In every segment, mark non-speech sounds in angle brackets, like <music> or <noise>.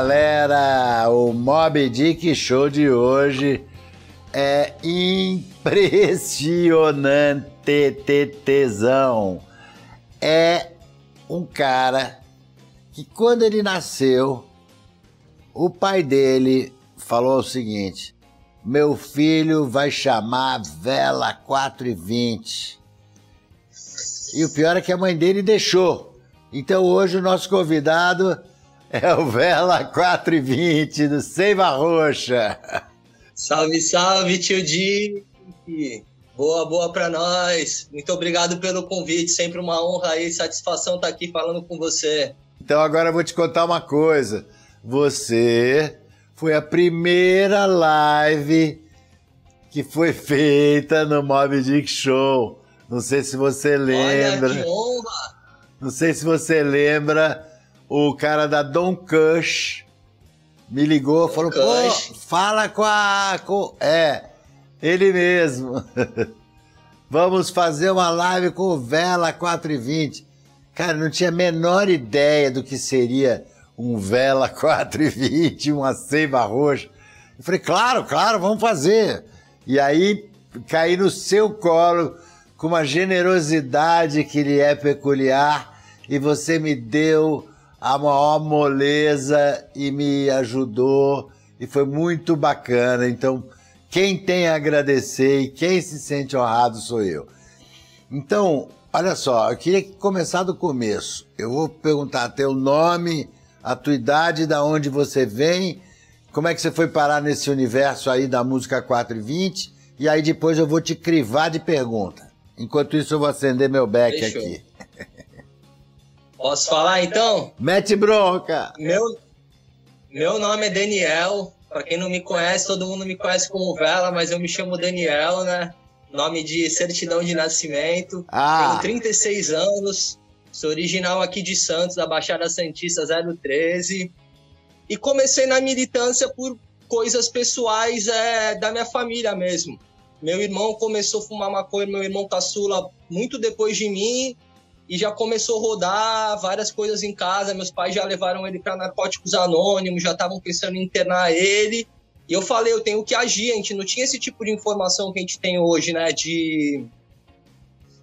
Galera! O Mob Dick Show de hoje é impressionante tesão. É um cara que quando ele nasceu, o pai dele falou o seguinte: meu filho vai chamar Vela 420. E o pior é que a mãe dele deixou. Então hoje o nosso convidado <laughs> é o Vela 420 do Seiva Roxa. Salve, salve, tio Di. Boa, boa para nós. Muito obrigado pelo convite. Sempre uma honra e satisfação estar aqui falando com você. Então agora eu vou te contar uma coisa. Você foi a primeira live que foi feita no Mob Dick Show. Não sei se você lembra. Olha, que honra! Não sei se você lembra, o cara da Don Cush me ligou, falou, Cush. pô, fala com a... Com... É, ele mesmo. <laughs> Vamos fazer uma live com o Vela 420. Cara, não tinha a menor ideia do que seria um Vela 420, uma seiva roxa. Eu falei, claro, claro, vamos fazer. E aí caí no seu colo com uma generosidade que lhe é peculiar e você me deu a maior moleza e me ajudou e foi muito bacana. Então, quem tem a agradecer e quem se sente honrado sou eu. Então, olha só, eu queria começar do começo. Eu vou perguntar teu nome, a tua idade, da onde você vem, como é que você foi parar nesse universo aí da música 420 e aí depois eu vou te crivar de pergunta. Enquanto isso eu vou acender meu beck aqui. Posso falar então? Mete bronca! Meu, meu nome é Daniel. Pra quem não me conhece, todo mundo me conhece como Vela, mas eu me chamo Daniel, né? Nome de certidão de nascimento. Ah. Tenho 36 anos. Sou original aqui de Santos, da Baixada Santista 013. E comecei na militância por coisas pessoais é, da minha família mesmo. Meu irmão começou a fumar maconha, meu irmão caçula, muito depois de mim e já começou a rodar várias coisas em casa. Meus pais já levaram ele para narcóticos anônimos, já estavam pensando em internar ele. E eu falei, eu tenho que agir. A gente não tinha esse tipo de informação que a gente tem hoje, né? De,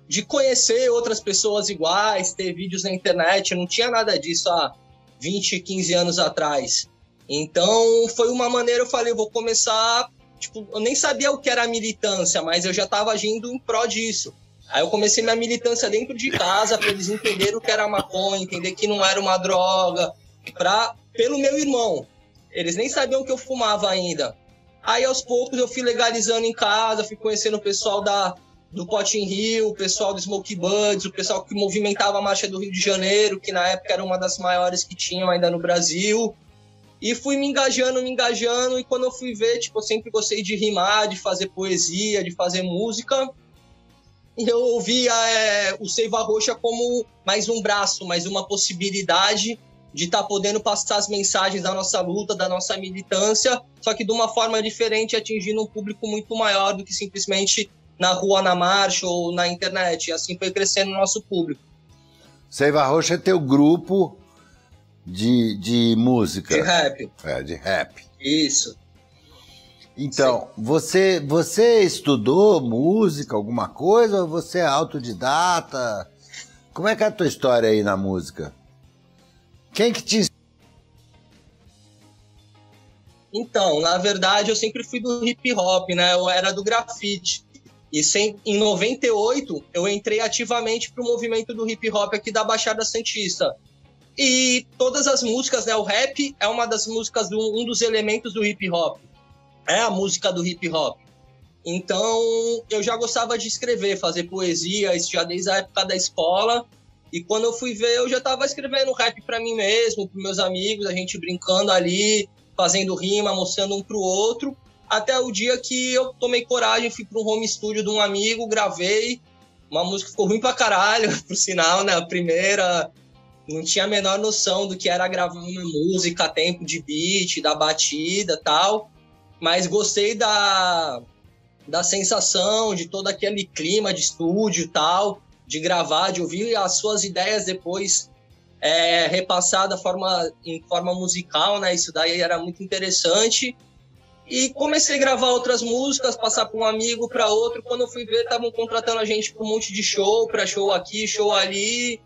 de conhecer outras pessoas iguais, ter vídeos na internet. Não tinha nada disso há 20, 15 anos atrás. Então, foi uma maneira, eu falei, eu vou começar. Tipo, eu nem sabia o que era militância, mas eu já estava agindo em pró disso. Aí eu comecei minha militância dentro de casa para eles entenderem o que era maconha, entender que não era uma droga, pra, pelo meu irmão. Eles nem sabiam que eu fumava ainda. Aí aos poucos eu fui legalizando em casa, fui conhecendo o pessoal da, do Potin Rio, o pessoal do Smoke Buds, o pessoal que movimentava a marcha do Rio de Janeiro, que na época era uma das maiores que tinham ainda no Brasil. E fui me engajando, me engajando, e quando eu fui ver, tipo, eu sempre gostei de rimar, de fazer poesia, de fazer música <laughs> eu ouvia é, o Seiva Roxa como mais um braço, mais uma possibilidade de estar tá podendo passar as mensagens da nossa luta, da nossa militância, só que de uma forma diferente, atingindo um público muito maior do que simplesmente na rua, na marcha ou na internet. E assim foi crescendo o nosso público. Seiva Roxa é teu grupo de, de música. De rap. É, de rap. Isso. Então, você, você estudou música, alguma coisa, ou você é autodidata? Como é que é a tua história aí na música? Quem que te Então, na verdade, eu sempre fui do hip hop, né? Eu era do grafite. E sem, em 98, eu entrei ativamente pro movimento do hip hop aqui da Baixada Santista. E todas as músicas, né? O rap é uma das músicas, um dos elementos do hip hop é a música do hip hop. Então, eu já gostava de escrever, fazer poesia, isso já desde a época da escola. E quando eu fui ver, eu já estava escrevendo rap para mim mesmo, para meus amigos, a gente brincando ali, fazendo rima, mostrando um pro outro. Até o dia que eu tomei coragem, fui para um home studio de um amigo, gravei. Uma música ficou ruim pra caralho, <laughs> por sinal, né? A primeira, não tinha a menor noção do que era gravar uma música, tempo de beat, da batida tal mas gostei da, da sensação, de todo aquele clima de estúdio e tal, de gravar, de ouvir as suas ideias depois é, repassada forma, em forma musical, né? Isso daí era muito interessante. E comecei a gravar outras músicas, passar para um amigo, para outro. Quando eu fui ver, estavam contratando a gente para um monte de show, para show aqui, show ali.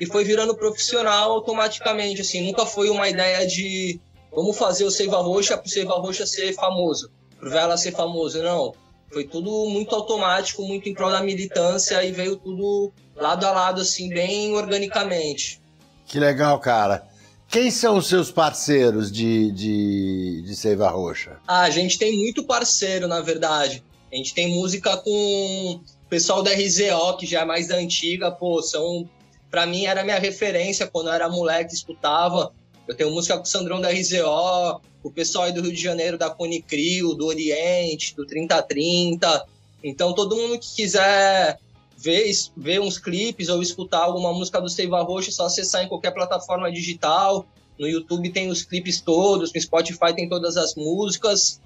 E foi virando profissional automaticamente. Assim, nunca foi uma ideia de vamos fazer o Seiva Roxa para o Seiva Roxa ser famoso, para Vela ser famoso. Não. Foi tudo muito automático, muito em prol da militância e veio tudo lado a lado, assim, bem organicamente. Que legal, cara. Quem são os seus parceiros de, de, de Seiva Roxa? Ah, a gente tem muito parceiro, na verdade. A gente tem música com o pessoal da RZO, que já é mais da antiga, pô, são. Pra mim era minha referência quando eu era moleque, escutava. Eu tenho música com o Sandrão da RZO, o pessoal aí do Rio de Janeiro da Conicrio, do Oriente, do 3030. Então todo mundo que quiser ver, ver uns clipes ou escutar alguma música do Seiva Roxa, é só acessar em qualquer plataforma digital. No YouTube tem os clipes todos, no Spotify tem todas as músicas.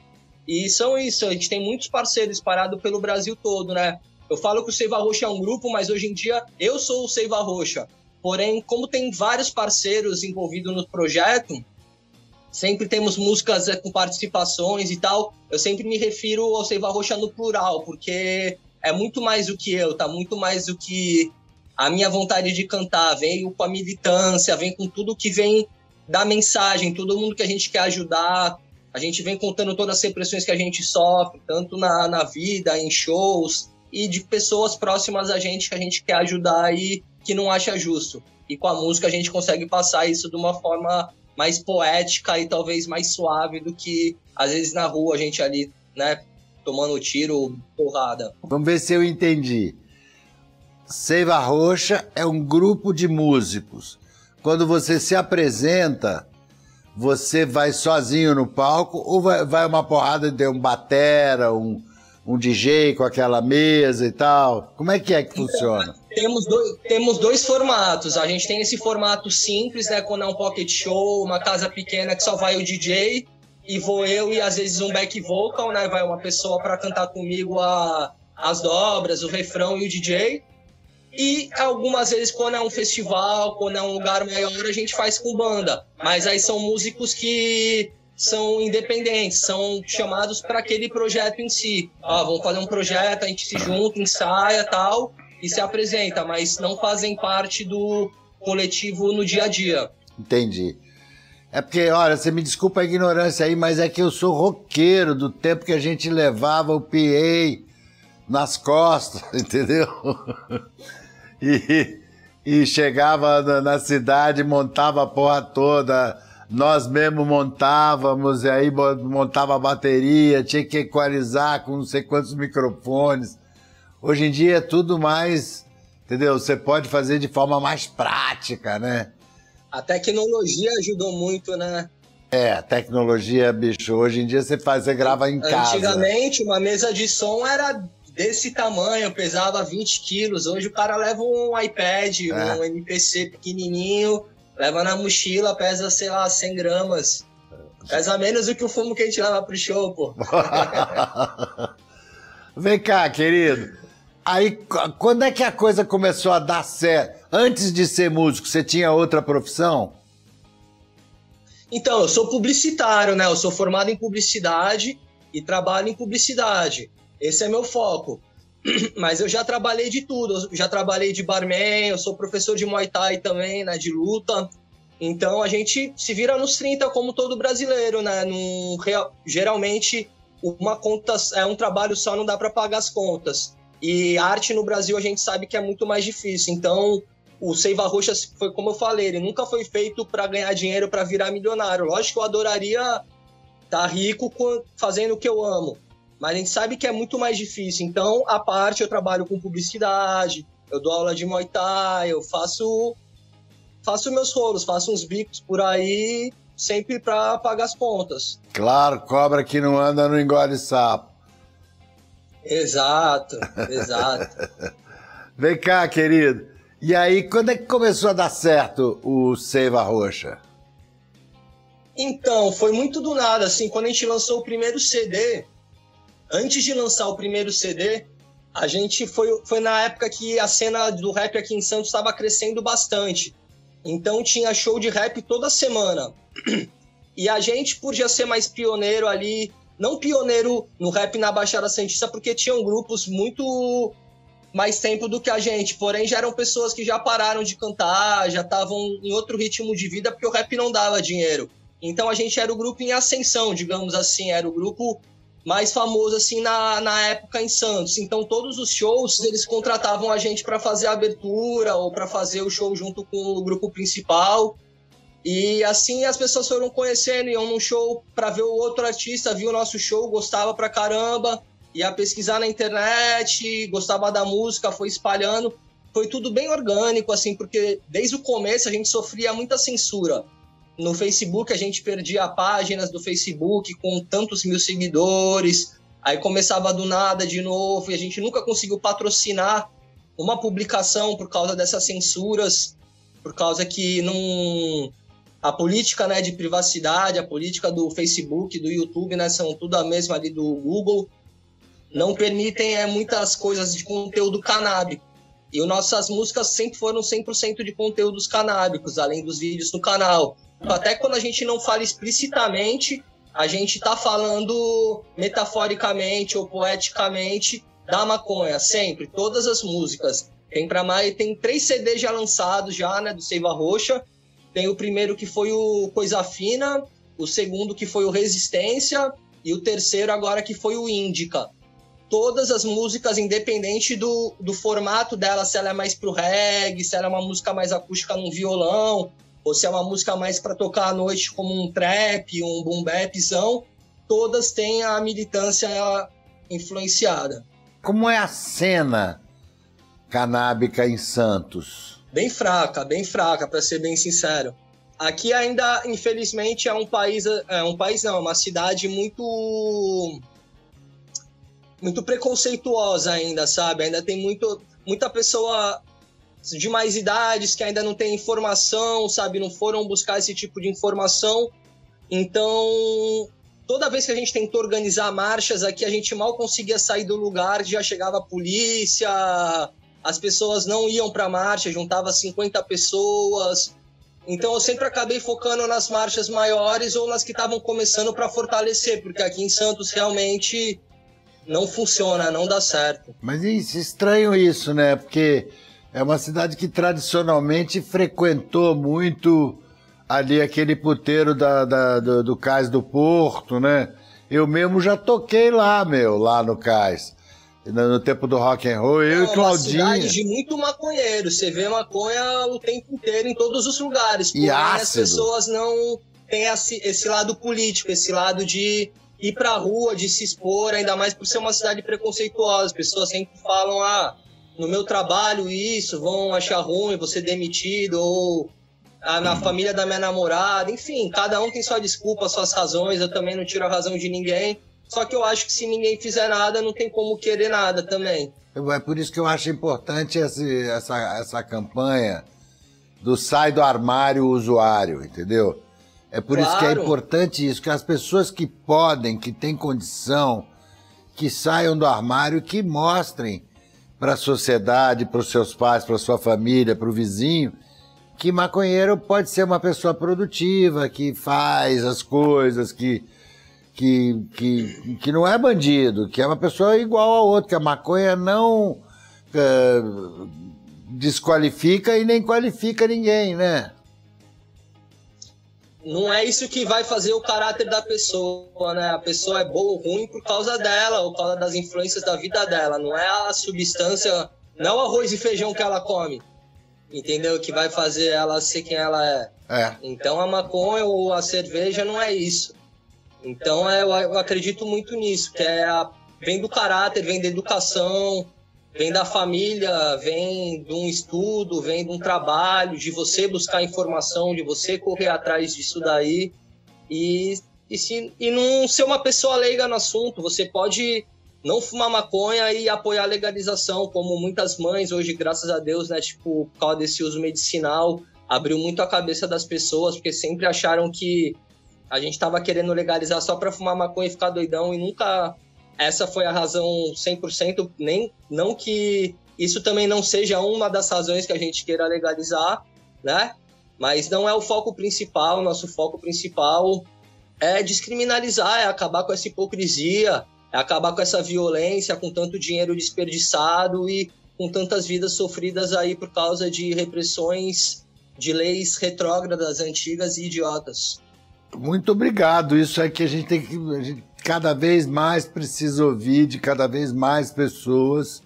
E são isso, a gente tem muitos parceiros espalhados pelo Brasil todo, né? Eu falo que o Seiva Roxa é um grupo, mas hoje em dia eu sou o Seiva Roxa. Porém, como tem vários parceiros envolvidos no projeto, sempre temos músicas é, com participações e tal. Eu sempre me refiro ao Seiva Roxa no plural, porque é muito mais do que eu, tá muito mais do que a minha vontade de cantar, vem com a militância, vem com tudo que vem da mensagem, todo mundo que a gente quer ajudar, a gente vem contando todas as repressões que a gente sofre, tanto na, na vida, em shows, e de pessoas próximas a gente que a gente quer ajudar e que não acha justo. E com a música a gente consegue passar isso de uma forma mais poética e talvez mais suave do que às vezes na rua a gente ali, né, tomando tiro, porrada. Vamos ver se eu entendi. Seiva Roxa é um grupo de músicos. Quando você se apresenta, você vai sozinho no palco ou vai, vai uma porrada de um batera, um, um DJ com aquela mesa e tal? Como é que é que funciona? Temos, dois, temos dois formatos. A gente tem esse formato simples, né? Quando é um pocket show, uma casa pequena que só vai o DJ e vou eu e às vezes um back vocal, né? Vai uma pessoa para cantar comigo a, as dobras, o refrão e o DJ. E algumas vezes, quando é um festival, quando é um lugar maior, a gente faz com banda. Mas aí são músicos que são independentes, são chamados para aquele projeto em si. Ah, vamos fazer um projeto, a gente se junta, ensaia tal, e se apresenta, mas não fazem parte do coletivo no dia a dia. Entendi. É porque, olha, você me desculpa a ignorância aí, mas é que eu sou roqueiro do tempo que a gente levava o PA nas costas, <laughs> entendeu? E, e chegava na, na cidade, montava a porra toda, nós mesmo montávamos, e aí montava a bateria, tinha que equalizar com não sei quantos microfones. Hoje em dia é tudo mais, entendeu? Você pode fazer de forma mais prática, né? A tecnologia ajudou muito, né? É, a tecnologia, bicho, hoje em dia você faz, você grava em casa. Antigamente, uma mesa de som era desse tamanho, pesava 20 quilos. Hoje o cara leva um iPad, é. um MPC pequenininho, leva na mochila, pesa, sei lá, 100 gramas. Pesa menos do que o fumo que a gente leva pro show, pô. <laughs> Vem cá, querido. Aí, quando é que a coisa começou a dar certo? Antes de ser músico, você tinha outra profissão? Então, eu sou publicitário, né? Eu sou formado em publicidade e trabalho em publicidade. Esse é meu foco. <clears throat> Mas eu já trabalhei de tudo. Eu já trabalhei de barman, eu sou professor de Muay Thai também, né? De luta. Então a gente se vira nos 30 como todo brasileiro, né? Geralmente uma conta é um trabalho só, não dá para pagar as contas. E arte no Brasil a gente sabe que é muito mais difícil. Então, o Seiva Roxa foi como eu falei, ele nunca foi feito para ganhar dinheiro, para virar milionário. Lógico que eu adoraria estar tá rico fazendo o que eu amo, mas a gente sabe que é muito mais difícil. Então, a parte eu trabalho com publicidade, eu dou aula de Muay Thai, eu faço faço meus rolos, faço uns bicos por aí, sempre para pagar as contas. Claro, cobra que não anda não engole sapo. Exato, exato. <laughs> Vem cá, querido. E aí, quando é que começou a dar certo o Seiva Roxa? Então, foi muito do nada, assim, quando a gente lançou o primeiro CD, antes de lançar o primeiro CD, a gente foi, foi na época que a cena do rap aqui em Santos estava crescendo bastante. Então tinha show de rap toda semana. <clears throat> E a gente, por já ser mais pioneiro ali, não pioneiro no rap na Baixada Santista, porque tinham grupos muito mais tempo do que a gente, porém já eram pessoas que já pararam de cantar, já estavam em outro ritmo de vida, porque o rap não dava dinheiro. Então a gente era o grupo em ascensão, digamos assim, era o grupo mais famoso assim na, na época em Santos. Então todos os shows eles contratavam a gente para fazer a abertura ou para fazer o show junto com o grupo principal. E assim as pessoas foram conhecendo, iam num show para ver o outro artista, viu o nosso show, gostava pra caramba, ia pesquisar na internet, gostava da música, foi espalhando. Foi tudo bem orgânico, assim, porque desde o começo a gente sofria muita censura. No Facebook a gente perdia páginas do Facebook com tantos mil seguidores, aí começava do nada de novo e a gente nunca conseguiu patrocinar uma publicação por causa dessas censuras, por causa que não a política né, de privacidade, a política do Facebook, do YouTube, né, são tudo a mesma ali do Google, não permitem é, muitas coisas de conteúdo canábico. E nossas músicas sempre foram 100% de conteúdos canábicos, além dos vídeos no canal. Até quando a gente não fala explicitamente, a gente está falando metaforicamente ou poeticamente da maconha, sempre, todas as músicas. Tem para mais, tem três CDs já lançados já, né, do Seiva Roxa. Tem o primeiro que foi o Coisa Fina, o segundo que foi o Resistência e o terceiro agora que foi o Índica. Todas as músicas, independente do, do formato dela, se ela é mais pro reggae, se ela é uma música mais acústica num violão, ou se é uma música mais para tocar à noite como um trap, um boom bapzão, todas têm a militância influenciada. Como é a cena canábica em Santos? Bem fraca, bem fraca, para ser bem sincero. Aqui ainda, infelizmente, é um país, é um país não, é uma cidade muito muito preconceituosa ainda, sabe? Ainda tem muito, muita pessoa de mais idades que ainda não tem informação, sabe? Não foram buscar esse tipo de informação. Então, toda vez que a gente tentou organizar marchas aqui, a gente mal conseguia sair do lugar, já chegava a polícia, as pessoas não iam para a marcha, juntava 50 pessoas. Então eu sempre acabei focando nas marchas maiores ou nas que estavam começando para fortalecer, porque aqui em Santos realmente não funciona, não dá certo. Mas isso, estranho isso, né? Porque é uma cidade que tradicionalmente frequentou muito ali aquele puteiro da, da do, do Cais do Porto, né? Eu mesmo já toquei lá, meu, lá no Cais. No tempo do rock and roll, eu é e Claudinho. É uma cidade de muito maconheiro. Você vê maconha o tempo inteiro em todos os lugares. E as pessoas não têm esse, esse lado político, esse lado de ir pra rua, de se expor, ainda mais por ser uma cidade preconceituosa. As pessoas sempre falam, ah, no meu trabalho isso, vão achar ruim, vou ser demitido, ou ah, na família da minha namorada, enfim, cada um tem sua desculpa, suas razões, eu também não tiro a razão de ninguém. Só que eu acho que se ninguém fizer nada, não tem como querer nada também. É por isso que eu acho importante esse, essa, essa campanha do sai do armário usuário, entendeu? É por claro. isso que é importante isso, que as pessoas que podem, que têm condição, que saiam do armário, que mostrem para a sociedade, para os seus pais, para sua família, para o vizinho, que maconheiro pode ser uma pessoa produtiva, que faz as coisas, que, que, que, que não é bandido, que é uma pessoa igual a outra, que a maconha não uh, desqualifica e nem qualifica ninguém, né? não é isso que vai fazer o caráter da pessoa, né? A pessoa é boa ou ruim por causa dela, ou por causa das influências da vida dela. Não é a substância, não é o arroz e feijão que ela come, entendeu? Que vai fazer ela ser quem ela é. é. Então a maconha ou a cerveja não é isso. Então é, eu acredito muito nisso, que é a, vem do caráter, vem da educação, vem da família, vem de um estudo, vem de um trabalho, de você buscar informação, de você correr atrás disso daí e, e, se, e não ser uma pessoa leiga no assunto. Você pode não fumar maconha e apoiar a legalização, como muitas mães hoje, graças a Deus, né, tipo, por causa desse uso medicinal, abriu muito a cabeça das pessoas, porque sempre acharam que a gente estava querendo legalizar só para fumar maconha e ficar doidão e nunca essa foi a razão 100%, nem não que isso também não seja uma das razões que a gente queira legalizar, né? Mas não é o foco principal, nosso foco principal é descriminalizar, é acabar com essa hipocrisia, é acabar com essa violência, com tanto dinheiro desperdiçado e com tantas vidas sofridas aí por causa de repressões de leis retrógradas, antigas e idiotas. Muito obrigado. Isso é que a gente tem que. A gente cada vez mais precisa ouvir de cada vez mais pessoas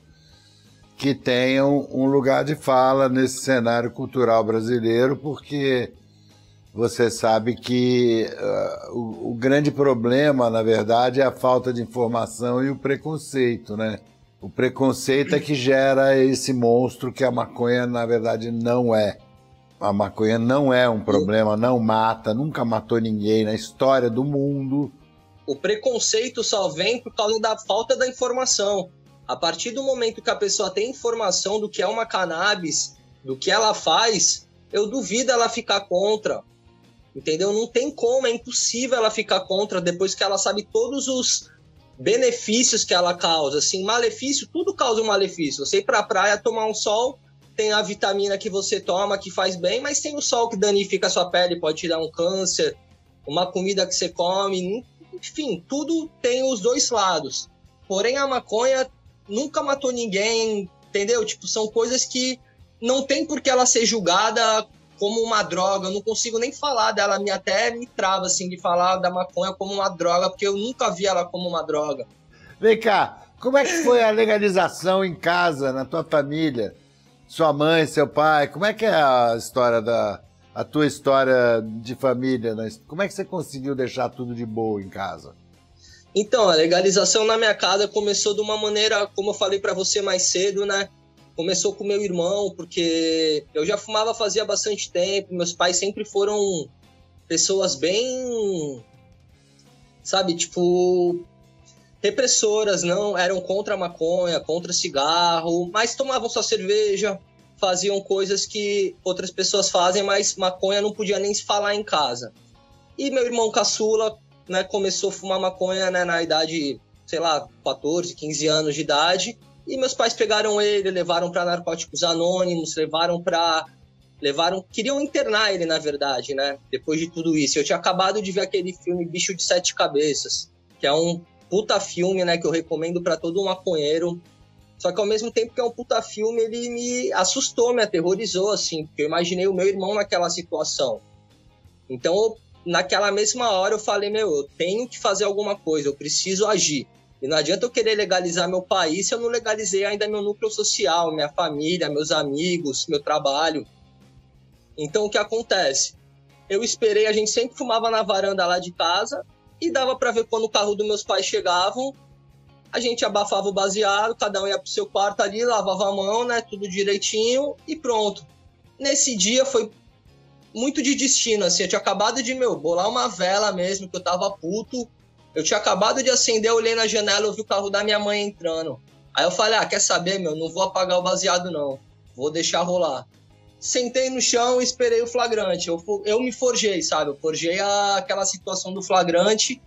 que tenham um lugar de fala nesse cenário cultural brasileiro, porque você sabe que uh, o, o, grande problema, na verdade, é a falta de informação e o preconceito, né? O preconceito é que gera esse monstro que a maconha, na verdade, não é. A maconha não é um problema, não mata, nunca matou ninguém na história do mundo. O preconceito só vem por causa da falta da informação. A partir do momento que a pessoa tem informação do que é uma cannabis, do que ela faz, eu duvido ela ficar contra entendeu? Não tem como, é impossível ela ficar contra depois que ela sabe todos os benefícios que ela causa. Assim, malefício, tudo causa um malefício. Você ir pra praia tomar um sol, tem a vitamina que você toma que faz bem, mas tem o sol que danifica a sua pele, pode te dar um câncer, uma comida que você come, enfim, tudo tem os dois lados. Porém, a maconha nunca matou ninguém, entendeu? Tipo, são coisas que não tem por que ela ser julgada como uma droga. Eu não consigo nem falar dela, me até me trava assim de falar da maconha como uma droga, porque eu nunca vi ela como uma droga. Vem cá, como é que foi a legalização em casa, na tua família? Sua mãe, seu pai, como é que é a história da a tua história de família? Né? Como é que você conseguiu deixar tudo de boa em casa? Então, a legalização na minha casa começou de uma maneira, como eu falei para você mais cedo, né? começou com meu irmão, porque eu já fumava fazia bastante tempo, meus pais sempre foram pessoas bem, sabe, tipo, repressoras, não eram contra a maconha, contra cigarro, mas tomavam só cerveja, faziam coisas que outras pessoas fazem, mas maconha não podia nem se falar em casa. E meu irmão caçula, né, começou a fumar maconha né, na idade, sei lá, 14, 15 anos de idade, e meus pais pegaram ele, levaram para narcóticos anônimos, levaram para levaram, queriam internar ele na verdade, né? Depois de tudo isso, eu tinha acabado de ver aquele filme Bicho de Sete Cabeças, que é um puta filme, né, que eu recomendo para todo maconheiro. Só que ao mesmo tempo que é um puta filme, ele me assustou, me aterrorizou assim, porque eu imaginei o meu irmão naquela situação. Então, naquela mesma hora eu falei, meu, eu tenho que fazer alguma coisa, eu preciso agir. E não adianta eu querer legalizar meu país se eu não legalizei ainda meu núcleo social, minha família, meus amigos, meu trabalho. Então o que acontece? Eu esperei, a gente sempre fumava na varanda lá de casa e dava para ver quando o carro dos meus pais chegavam, a gente abafava o baseado, cada um ia pro seu quarto ali, lavava a mão, né, tudo direitinho e pronto. Nesse dia foi muito de destino, assim, eu tinha acabado de, meu, bolar uma vela mesmo, que eu tava puto, eu tinha acabado de acender, eu olhei na janela, eu vi o carro da minha mãe entrando. Aí eu falei, ah, quer saber, meu, não vou apagar o baseado não, vou deixar rolar. Sentei no chão e esperei o flagrante. Eu, eu me forjei, sabe? Eu forjei a, aquela situação do flagrante.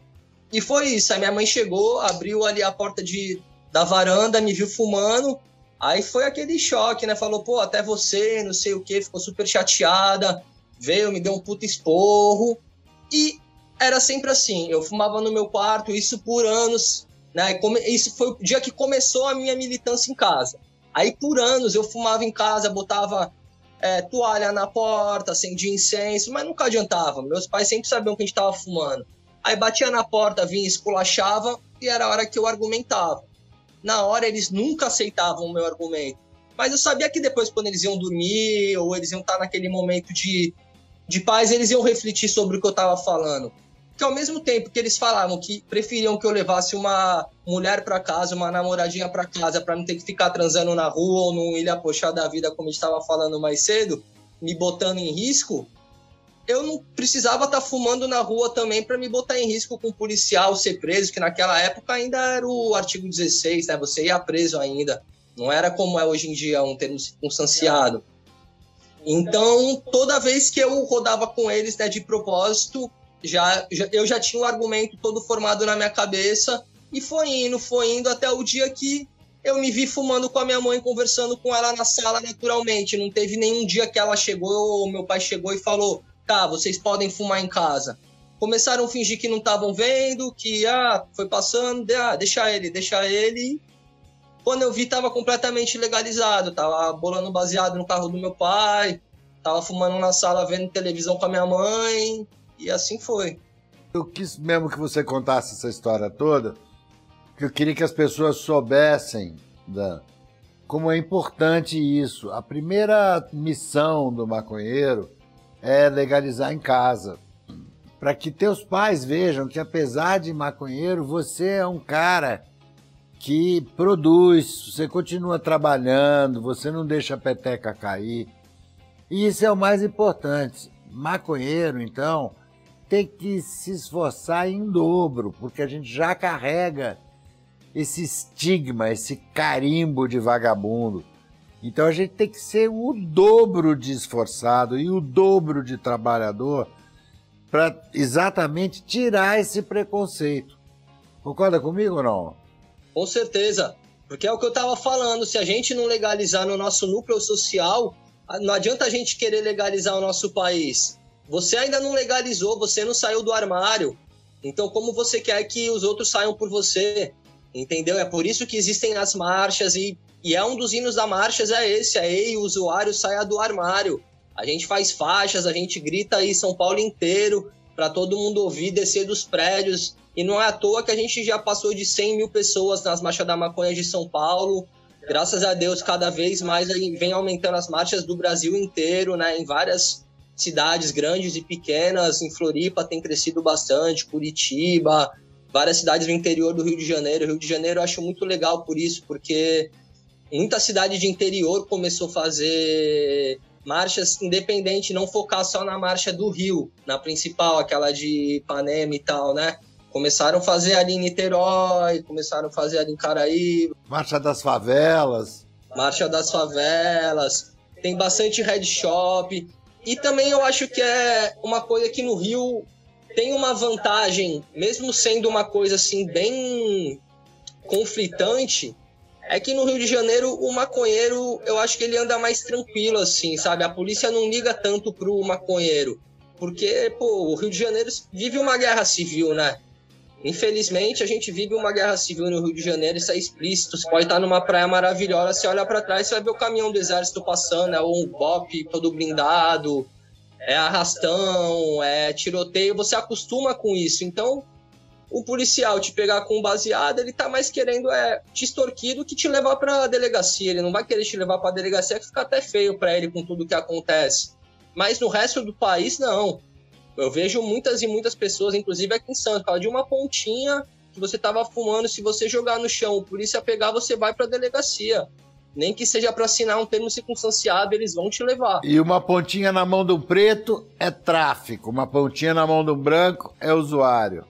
E foi isso. Aí minha mãe chegou, abriu ali a porta de, da varanda, me viu fumando. Aí foi aquele choque, né? Falou, pô, até você, não sei o que, ficou super chateada. Veio, me deu um puto esporro. E era sempre assim. Eu fumava no meu quarto, isso por anos, né? Isso foi o dia que começou a minha militância em casa. Aí por anos eu fumava em casa, botava é, toalha na porta, acendia incenso, mas nunca adiantava. Meus pais sempre sabiam que a gente estava fumando. Aí batia na porta, vinha, esculachava e era a hora que eu argumentava. Na hora eles nunca aceitavam o meu argumento. Mas eu sabia que depois, quando eles iam dormir ou eles iam estar naquele momento de, de paz, eles iam refletir sobre o que eu estava falando que ao mesmo tempo que eles falavam que preferiam que eu levasse uma mulher para casa, uma namoradinha para casa, para não ter que ficar transando na rua ou num ilha poxá da vida, como estava falando mais cedo, me botando em risco, eu não precisava estar tá fumando na rua também para me botar em risco com um policial, ser preso, que naquela época ainda era o artigo 16, né? Você ia preso ainda. Não era como é hoje em dia, um termo circunstanciado. Então, toda vez que eu rodava com eles, né, de propósito, já, já, eu já tinha o argumento todo formado na minha cabeça e foi indo, foi indo até o dia que eu me vi fumando com a minha mãe, conversando com ela na sala naturalmente. Não teve nenhum dia que ela chegou, ou meu pai chegou e falou: tá, vocês podem fumar em casa. Começaram a fingir que não estavam vendo, que ah, foi passando, ah, deixa ele, deixa ele. Quando eu vi, tava completamente legalizado. Tava bolando baseado no carro do meu pai, tava fumando na sala, vendo televisão com a minha mãe, e assim foi. Eu quis mesmo que você contasse essa história toda, eu queria que as pessoas soubessem da, como é importante isso. A primeira missão do maconheiro é legalizar em casa. Para que teus pais vejam que, apesar de maconheiro, você é um cara que produz, você continua trabalhando, você não deixa a peteca cair. E isso é o mais importante. Maconheiro, então, tem que se esforçar em dobro, porque a gente já carrega esse estigma, esse carimbo de vagabundo. Então a gente tem que ser o dobro de esforçado e o dobro de trabalhador para exatamente tirar esse preconceito. Concorda comigo ou não? Com certeza. Porque é o que eu estava falando, se a gente não legalizar no nosso núcleo social, não adianta a gente querer legalizar o nosso país. Você ainda não legalizou, você não saiu do armário. Então, como você quer que os outros saiam por você? Entendeu? É por isso que existem as marchas e, e é um dos hinos da marchas é esse, é ei, o usuário saia do armário. A gente faz faixas, a gente grita aí São Paulo inteiro para todo mundo ouvir, descer dos prédios. E não é à toa que a gente já passou de 100 mil pessoas nas marchas da maconha de São Paulo. Graças a Deus, cada vez mais vem aumentando as marchas do Brasil inteiro, né? Em várias cidades grandes e pequenas. Em Floripa tem crescido bastante, Curitiba, várias cidades do interior do Rio de Janeiro. Rio de Janeiro eu acho muito legal por isso, porque muita cidade de interior começou a fazer marchas independente, não focar só na marcha do Rio, na principal, aquela de Ipanema e tal, né? Começaram a fazer ali em Niterói, começaram a fazer ali em Caraí. Marcha das favelas. Marcha das favelas. Tem bastante head shop. E também eu acho que é uma coisa que no Rio tem uma vantagem, mesmo sendo uma coisa assim bem conflitante, é que no Rio de Janeiro o maconheiro, eu acho que ele anda mais tranquilo assim, sabe? A polícia não liga tanto pro maconheiro, porque pô, o Rio de Janeiro vive uma guerra civil, né? Infelizmente, a gente vive uma guerra civil no Rio de Janeiro, isso é explícito. Você pode estar numa praia maravilhosa, você olha para trás, você vai ver o caminhão do exército passando, é um BOP todo blindado, é arrastão, é tiroteio, você acostuma com isso. Então, o policial te pegar com baseado, ele tá mais querendo é te extorquir do que te levar para a delegacia. Ele não vai querer te levar para a delegacia, que fica até feio para ele com tudo que acontece. Mas no resto do país, não. Eu vejo muitas e muitas pessoas, inclusive aqui em Santos, fala de uma pontinha que você tava fumando, se você jogar no chão, o polícia pegar, você vai para a delegacia nem que seja para assinar um termo circunstanciado, eles vão te levar. E uma pontinha na mão do preto é tráfico, uma pontinha na mão do branco é usuário.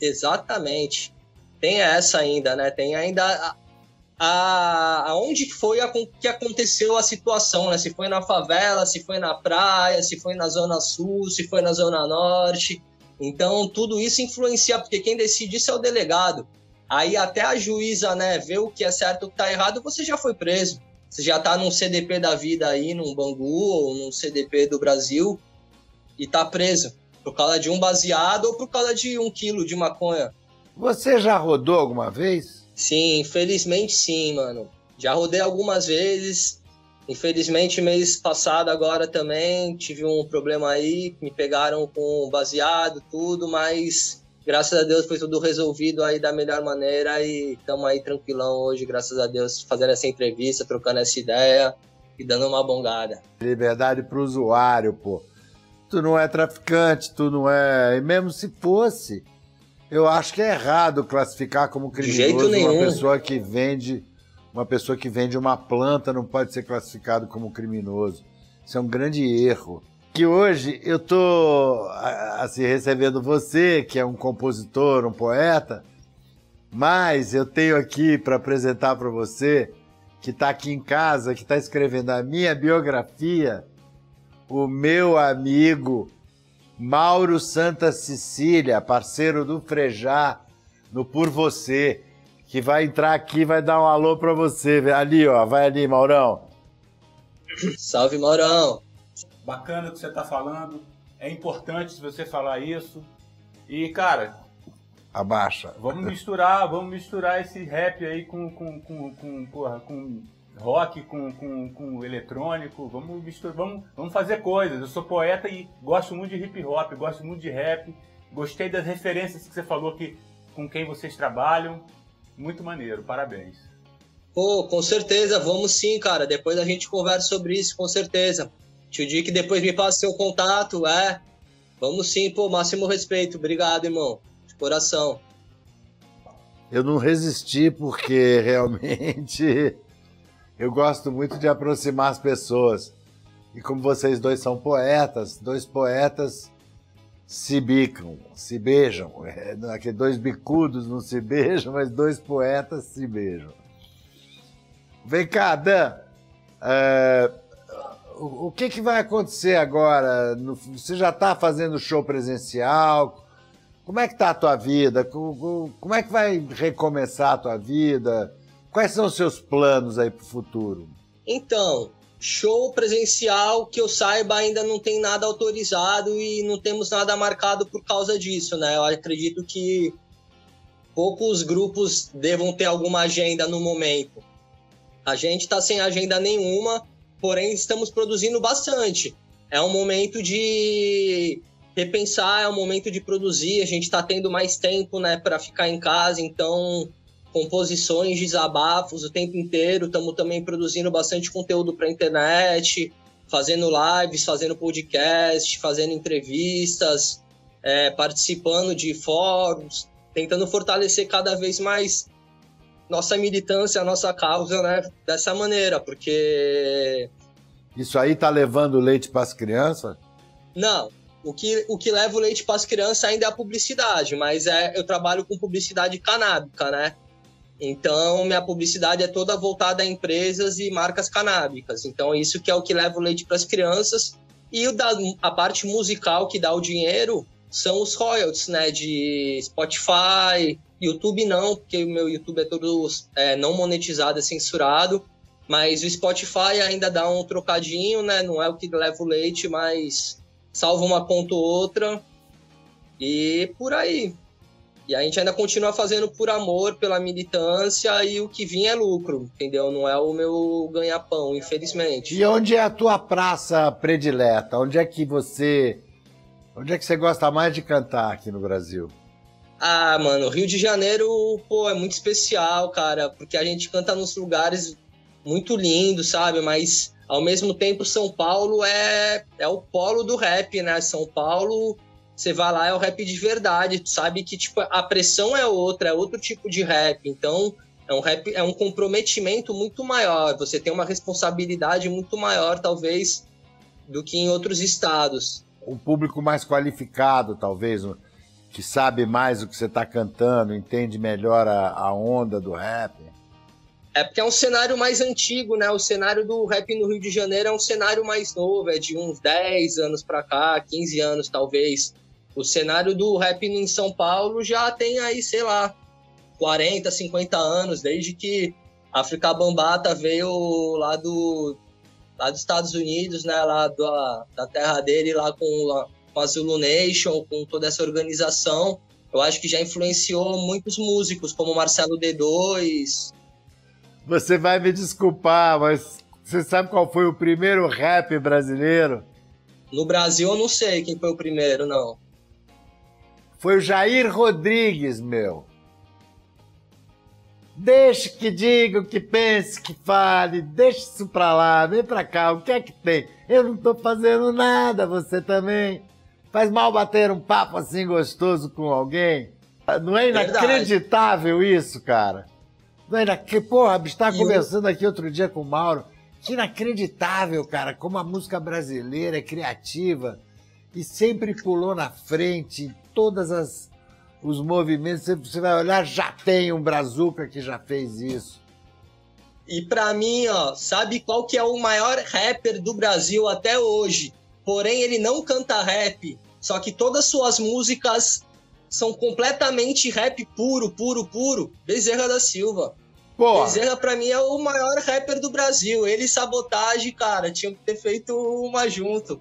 Exatamente. Tem essa ainda, né? Tem ainda a, aonde foi a, que aconteceu a situação, né? Se foi na favela, se foi na praia, se foi na zona sul, se foi na zona norte. Então tudo isso influencia, porque quem decide isso é o delegado. Aí até a juíza, né, ver o que é certo e o que tá errado, você já foi preso. Você já tá num CDP da vida aí, num Bangu ou num CDP do Brasil e tá preso. Por causa de um baseado ou por causa de um quilo de maconha. Você já rodou alguma vez? Sim, infelizmente sim, mano. Já rodei algumas vezes. Infelizmente, mês passado agora também tive um problema aí, me pegaram com baseado, tudo, mas graças a Deus foi tudo resolvido aí da melhor maneira e estamos aí tranquilão hoje, graças a Deus, fazendo essa entrevista, trocando essa ideia e dando uma bongada. Liberdade para o usuário, pô. Tu não é traficante, tu não é. E mesmo se fosse, eu acho que é errado classificar como criminoso uma pessoa que vende. Uma pessoa que vende uma planta não pode ser classificado como criminoso. Isso é um grande erro que hoje eu tô assim recebendo você, que é um compositor, um poeta, mas eu tenho aqui para apresentar para você que está aqui em casa, que está escrevendo a minha biografia, o meu amigo Mauro Santa Cecília, parceiro do Frejá no Por Você, que vai entrar aqui vai dar um alô para você. Ali, ó, vai ali, Maurão. Salve, Maurão. Bacana o que você está falando. É importante você falar isso. E, cara. Abaixa. Vamos misturar, vamos misturar esse rap aí com, com, com, com, porra, com rock, com, com, com eletrônico. Vamos misturar, vamos, vamos fazer coisas. Eu sou poeta e gosto muito de hip hop, gosto muito de rap. Gostei das referências que você falou que com quem vocês trabalham. Muito maneiro, parabéns. Pô, com certeza, vamos sim, cara. Depois a gente conversa sobre isso, com certeza. Tio Dick depois me passa seu contato, é. Vamos sim, pô, máximo respeito. Obrigado, irmão. De coração. Eu não resisti porque <laughs> realmente eu gosto muito de aproximar as pessoas. E como vocês dois são poetas, dois poetas se bicam, se beijam. <laughs> É, aqui dois bicudos não se beijam, mas dois poetas se beijam. Vem cá, Dan. É, o, que, que vai acontecer agora? você já está fazendo show presencial? Como é que está a tua vida? Como é que vai recomeçar a tua vida? Quais são os seus planos aí para o futuro? Então, Show presencial que eu saiba ainda não tem nada autorizado e não temos nada marcado por causa disso, né? Eu acredito que poucos grupos devam ter alguma agenda no momento. A gente está sem agenda nenhuma, porém estamos produzindo bastante. É um momento de repensar, é um momento de produzir. A gente está tendo mais tempo, né, para ficar em casa, então composições, desabafos o tempo inteiro. Estamos também produzindo bastante conteúdo para internet, fazendo lives, fazendo podcast, fazendo entrevistas, é, participando de fóruns, tentando fortalecer cada vez mais nossa militância, nossa causa, né? Dessa maneira, porque. Isso aí tá levando leite para as crianças? Não. O que, o que leva o leite para as crianças ainda é a publicidade, mas é, eu trabalho com publicidade canábica, né? Então, minha publicidade é toda voltada a empresas e marcas canábicas. Então, isso que é o que leva o leite para as crianças. E o da, a parte musical que dá o dinheiro são os royalties, né? De Spotify, YouTube não, porque o meu YouTube é todo é, não monetizado, é censurado. Mas o Spotify ainda dá um trocadinho, né? Não é o que leva o leite, mas salva uma ponta ou outra. E por aí. E a gente ainda continua fazendo por amor, pela militância, e o que vinha é lucro, entendeu? Não é o meu ganha-pão, infelizmente. E onde é a tua praça predileta? Onde é que você. Onde é que você gosta mais de cantar aqui no Brasil? Ah, mano, Rio de Janeiro, pô, é muito especial, cara, porque a gente canta nos lugares muito lindos, sabe? Mas ao mesmo tempo, São Paulo é, é o polo do rap, né? São Paulo você vai lá, é o rap de verdade, tu sabe que tipo, a pressão é outra, é outro tipo de rap. Então, é um rap, é um comprometimento muito maior, você tem uma responsabilidade muito maior, talvez, do que em outros estados. Um público mais qualificado, talvez, que sabe mais o que você está cantando, entende melhor a, a onda do rap. É porque é um cenário mais antigo, né? O cenário do rap no Rio de Janeiro é um cenário mais novo, é de uns 10 anos para cá, 15 anos talvez. O cenário do rap em São Paulo já tem aí, sei lá, 40, 50 anos, desde que África Bambata veio lá do lá dos Estados Unidos, né, lá da, da terra dele, lá com, com a Zulu Nation, com toda essa organização. Eu acho que já influenciou muitos músicos, como Marcelo D2. Você vai me desculpar, mas você sabe qual foi o primeiro rap brasileiro? No Brasil eu não sei quem foi o primeiro, não. Foi o Jair Rodrigues, meu. Deixe que diga, o que pense, que fale, deixe isso pra lá, vem pra cá, o que é que tem? Eu não tô fazendo nada, você também. Faz mal bater um papo assim gostoso com alguém? Não é inacreditável Verdade. isso, cara? Não é inacreditável. Porra, a gente tava conversando aqui outro dia com o Mauro. Que inacreditável, cara, como a música brasileira é criativa e sempre pulou na frente todas as os movimentos, você vai olhar, já tem um Brazuca que já fez isso. E para mim, ó, sabe qual que é o maior rapper do Brasil até hoje? Porém, ele não canta rap, só que todas suas músicas são completamente rap puro, puro, puro. Bezerra da Silva. Pô. Bezerra, pra mim, é o maior rapper do Brasil. Ele sabotagem, cara, tinha que ter feito uma junto.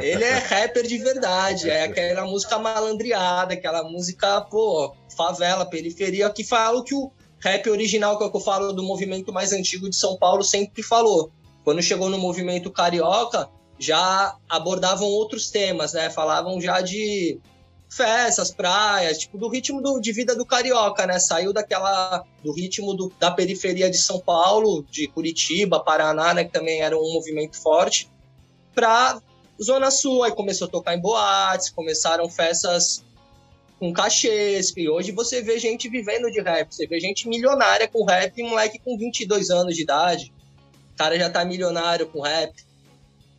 Ele é rapper de verdade. É aquela música malandreada, aquela música, pô, favela, periferia, que fala que o rap original, que é o que eu falo do movimento mais antigo de São Paulo, sempre falou. Quando chegou no movimento carioca, já abordavam outros temas, né? Falavam já de festas, praias, tipo, do ritmo do, de vida do carioca, né? Saiu daquela, do ritmo do, da periferia de São Paulo, de Curitiba, Paraná, né? Que também era um movimento forte, pra Zona Sul. Aí começou a tocar em boates, começaram festas com cachês, e hoje você vê gente vivendo de rap, você vê gente milionária com rap, moleque com 22 anos de idade, o cara já tá milionário com rap,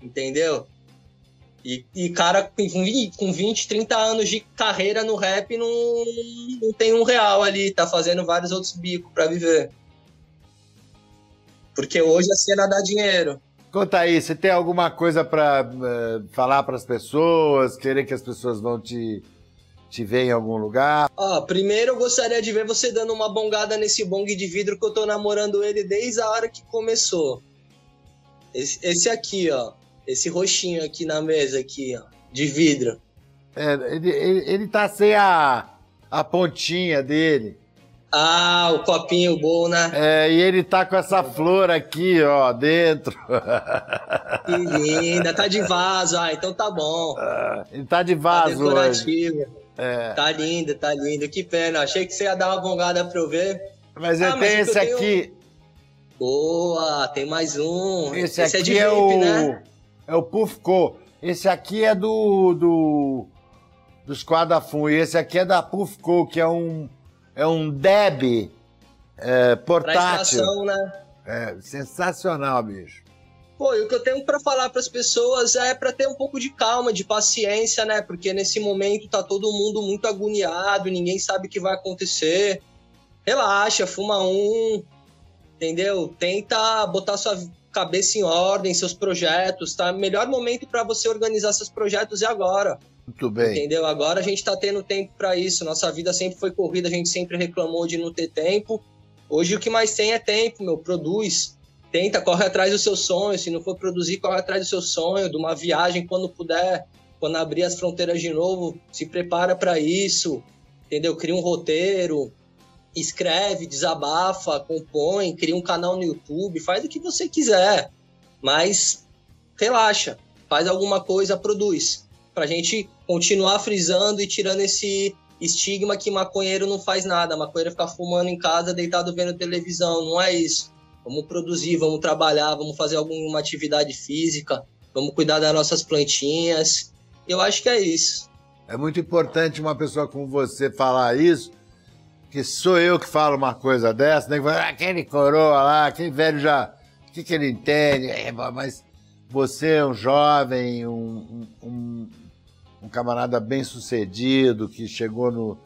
entendeu? E, e cara com 20, 30 anos de carreira no rap não, não tem um real ali, tá fazendo vários outros bicos para viver. Porque hoje a cena dá dinheiro. Conta aí, você tem alguma coisa para uh, eh, falar para as pessoas? Querer que as pessoas vão te, te ver em algum lugar? Ó, primeiro eu gostaria de ver você dando uma bongada nesse bong de vidro que eu tô namorando ele desde a hora que começou. Esse, esse aqui, ó. Esse roxinho aqui na mesa, aqui, ó, de vidro. É, ele, ele, ele tá sem a, a pontinha dele. Ah, o copinho bom, né? É, e ele tá com essa flor aqui, ó, dentro. Que linda, tá de vaso, ah, então tá bom. Ah, <laughs> ele tá de vaso tá decorativo. Hoje. É. Tá lindo, tá lindo. Que pena, achei que você ia dar uma bongada pra eu ver. Mas eu ah, tenho esse eu tenho... aqui. Boa, tem mais um. Esse, esse aqui é, de é o... né? É o Pufco. Esse aqui é do. do dos Quadafun. E esse aqui é da Pufco, que é um. É um Deb é, portátil. Estação, né? É, sensacional, bicho. Pô, e o que eu tenho para falar para as pessoas é para ter um pouco de calma, de paciência, né? Porque nesse momento tá todo mundo muito agoniado, ninguém sabe o que vai acontecer. Relaxa, fuma um, entendeu? Tenta botar sua cabeça em ordem, seus projetos, tá? Melhor momento para você organizar seus projetos é agora. Muito bem. Entendeu? Agora a gente está tendo tempo para isso. Nossa vida sempre foi corrida, a gente sempre reclamou de não ter tempo. Hoje o que mais tem é tempo, meu. Produz. Tenta, corre atrás do seu sonho. Se não for produzir, corre atrás do seu sonho, de uma viagem quando puder, quando abrir as fronteiras de novo, se prepara para isso. Entendeu? Cria um roteiro, escreve, desabafa, compõe, cria um canal no YouTube, faz o que você quiser, mas relaxa, faz alguma coisa, produz, pra gente continuar frisando e tirando esse estigma que maconheiro não faz nada, maconheiro fica fumando em casa, deitado vendo televisão, não é isso. Vamos produzir, vamos trabalhar, vamos fazer alguma atividade física, vamos cuidar das nossas plantinhas. Eu acho que é isso. É muito importante uma pessoa como você falar isso, que sou eu que falo uma coisa dessa, né? Ah, aquele coroa lá, aquele velho já. O que, que ele entende? É, mas você é um jovem, um, um, um camarada bem sucedido, que chegou no,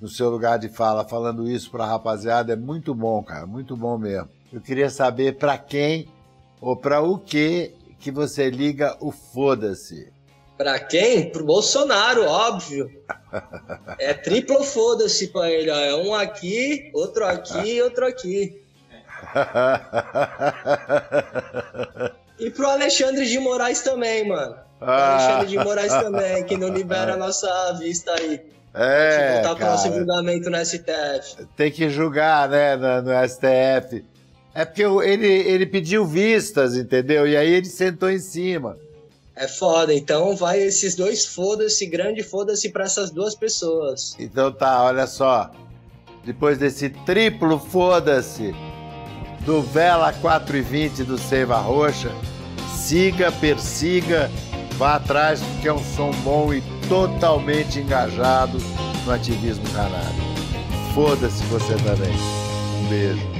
no seu lugar de fala falando isso para a rapaziada, é muito bom, cara, muito bom mesmo. Eu queria saber para quem ou para o que que você liga o foda-se. Pra quem? Pro Bolsonaro, óbvio. É triplo foda-se pra ele, ó. É um aqui, outro aqui e outro aqui. E pro Alexandre de Moraes também, mano. Pro ah. Alexandre de Moraes também, que não libera a nossa vista aí. É, voltar pro nosso julgamento no STF. Tem que julgar, né, no, no STF. É porque ele, ele pediu vistas, entendeu? E aí ele sentou em cima. É foda, então vai esses dois foda-se, grande foda-se para essas duas pessoas. Então tá, olha só. Depois desse triplo foda-se do Vela 420 do Seiva Roxa, siga, persiga, vá atrás, porque é um som bom e totalmente engajado no ativismo canário. Foda-se você também. Um beijo.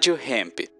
Rádio Hemp.